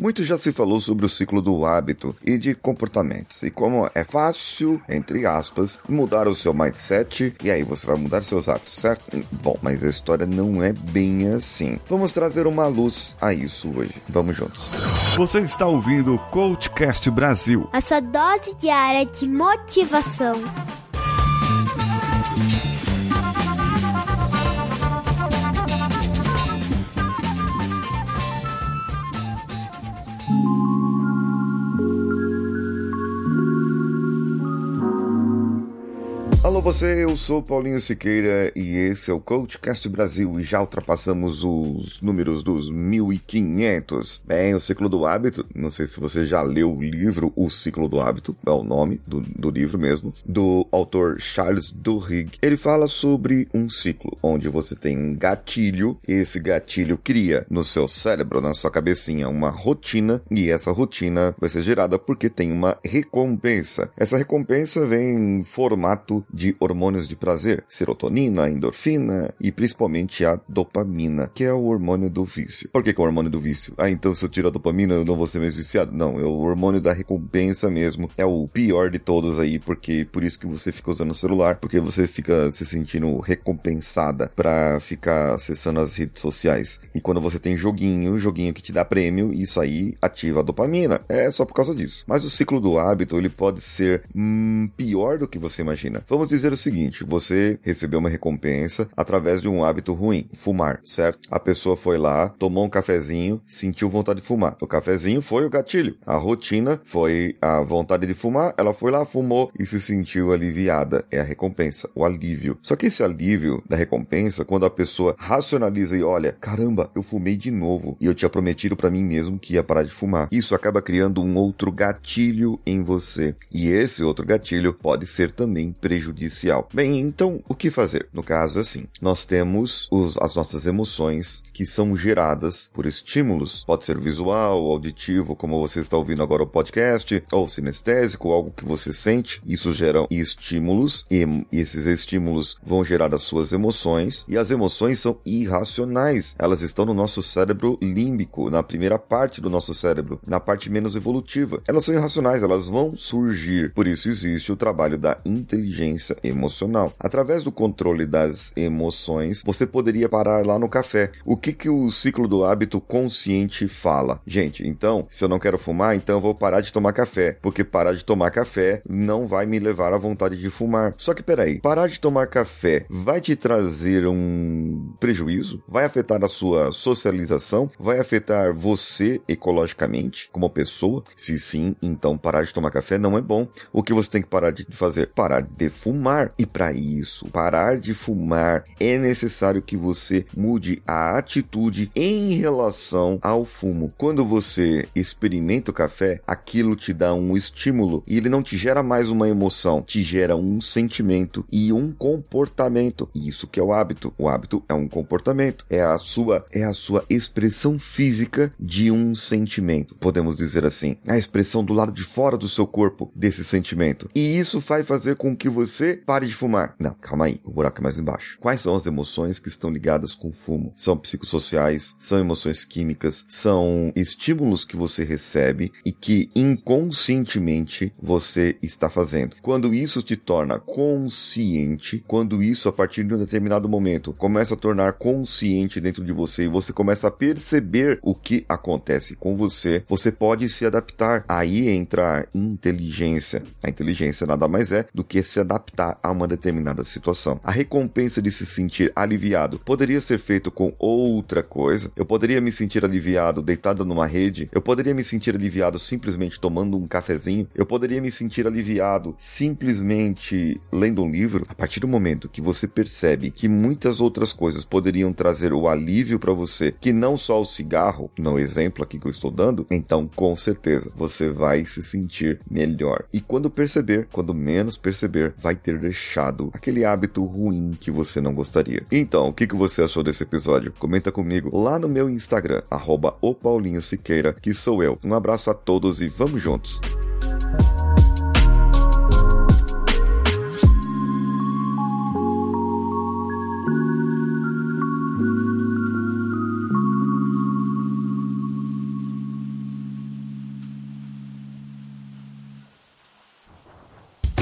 Muito já se falou sobre o ciclo do hábito e de comportamentos e como é fácil, entre aspas, mudar o seu mindset e aí você vai mudar seus hábitos, certo? Bom, mas a história não é bem assim. Vamos trazer uma luz a isso hoje. Vamos juntos. Você está ouvindo o Coachcast Brasil a sua dose diária de motivação. Alô você, eu sou Paulinho Siqueira e esse é o CoachCast Brasil e já ultrapassamos os números dos 1500. Bem, o ciclo do hábito, não sei se você já leu o livro O Ciclo do Hábito, é o nome do, do livro mesmo, do autor Charles Duhigg. Ele fala sobre um ciclo onde você tem um gatilho e esse gatilho cria no seu cérebro, na sua cabecinha, uma rotina e essa rotina vai ser gerada porque tem uma recompensa. Essa recompensa vem em formato de hormônios de prazer, serotonina, endorfina e principalmente a dopamina, que é o hormônio do vício. Por que, que é o hormônio do vício? Ah, então se eu tiro a dopamina eu não vou ser mais viciado? Não, é o hormônio da recompensa mesmo. É o pior de todos aí, porque por isso que você fica usando o celular, porque você fica se sentindo recompensada para ficar acessando as redes sociais. E quando você tem joguinho, joguinho que te dá prêmio, isso aí ativa a dopamina. É só por causa disso. Mas o ciclo do hábito, ele pode ser hum, pior do que você imagina. Vamos dizer o seguinte: você recebeu uma recompensa através de um hábito ruim, fumar, certo? A pessoa foi lá, tomou um cafezinho, sentiu vontade de fumar. O cafezinho foi o gatilho. A rotina foi a vontade de fumar, ela foi lá, fumou e se sentiu aliviada. É a recompensa, o alívio. Só que esse alívio da recompensa, quando a pessoa racionaliza e olha, caramba, eu fumei de novo e eu tinha prometido para mim mesmo que ia parar de fumar. Isso acaba criando um outro gatilho em você. E esse outro gatilho pode ser também prejudicial prejudicial. Bem, então o que fazer? No caso, é assim, nós temos os, as nossas emoções que são geradas por estímulos. Pode ser visual, auditivo, como você está ouvindo agora o podcast, ou sinestésico, algo que você sente. Isso gera estímulos e, e esses estímulos vão gerar as suas emoções. E as emoções são irracionais. Elas estão no nosso cérebro límbico, na primeira parte do nosso cérebro, na parte menos evolutiva. Elas são irracionais, elas vão surgir. Por isso existe o trabalho da inteligência emocional. Através do controle das emoções, você poderia parar lá no café. O que que o ciclo do hábito consciente fala? Gente, então, se eu não quero fumar, então eu vou parar de tomar café, porque parar de tomar café não vai me levar à vontade de fumar. Só que peraí, parar de tomar café vai te trazer um prejuízo? Vai afetar a sua socialização? Vai afetar você ecologicamente como pessoa? Se sim, então parar de tomar café não é bom. O que você tem que parar de fazer? Parar de fumar. E para isso, parar de fumar, é necessário que você mude a atitude em relação ao fumo. Quando você experimenta o café, aquilo te dá um estímulo e ele não te gera mais uma emoção, te gera um sentimento e um comportamento. Isso que é o hábito. O hábito é um comportamento, é a sua é a sua expressão física de um sentimento. Podemos dizer assim, a expressão do lado de fora do seu corpo desse sentimento. E isso vai fazer com que você pare de fumar. Não, calma aí, o buraco é mais embaixo. Quais são as emoções que estão ligadas com o fumo? São psicossociais, são emoções químicas, são estímulos que você recebe e que inconscientemente você está fazendo. Quando isso te torna consciente, quando isso a partir de um determinado momento começa a tornar consciente dentro de você e você começa a perceber o que acontece com você, você pode se adaptar. Aí entra a inteligência. A inteligência nada mais é do que se adaptar a uma determinada situação. A recompensa de se sentir aliviado poderia ser feito com outra coisa. Eu poderia me sentir aliviado deitado numa rede. Eu poderia me sentir aliviado simplesmente tomando um cafezinho. Eu poderia me sentir aliviado simplesmente lendo um livro. A partir do momento que você percebe que muitas outras coisas poderiam trazer o alívio para você, que não só o cigarro, no exemplo aqui que eu estou dando, então com certeza você vai se sentir melhor. E quando perceber, quando menos perceber, vai ter deixado aquele hábito ruim que você não gostaria. Então, o que, você achou desse episódio? Comenta comigo lá no meu Instagram, arroba o Paulinho Siqueira, que sou eu. Um abraço a todos e vamos juntos!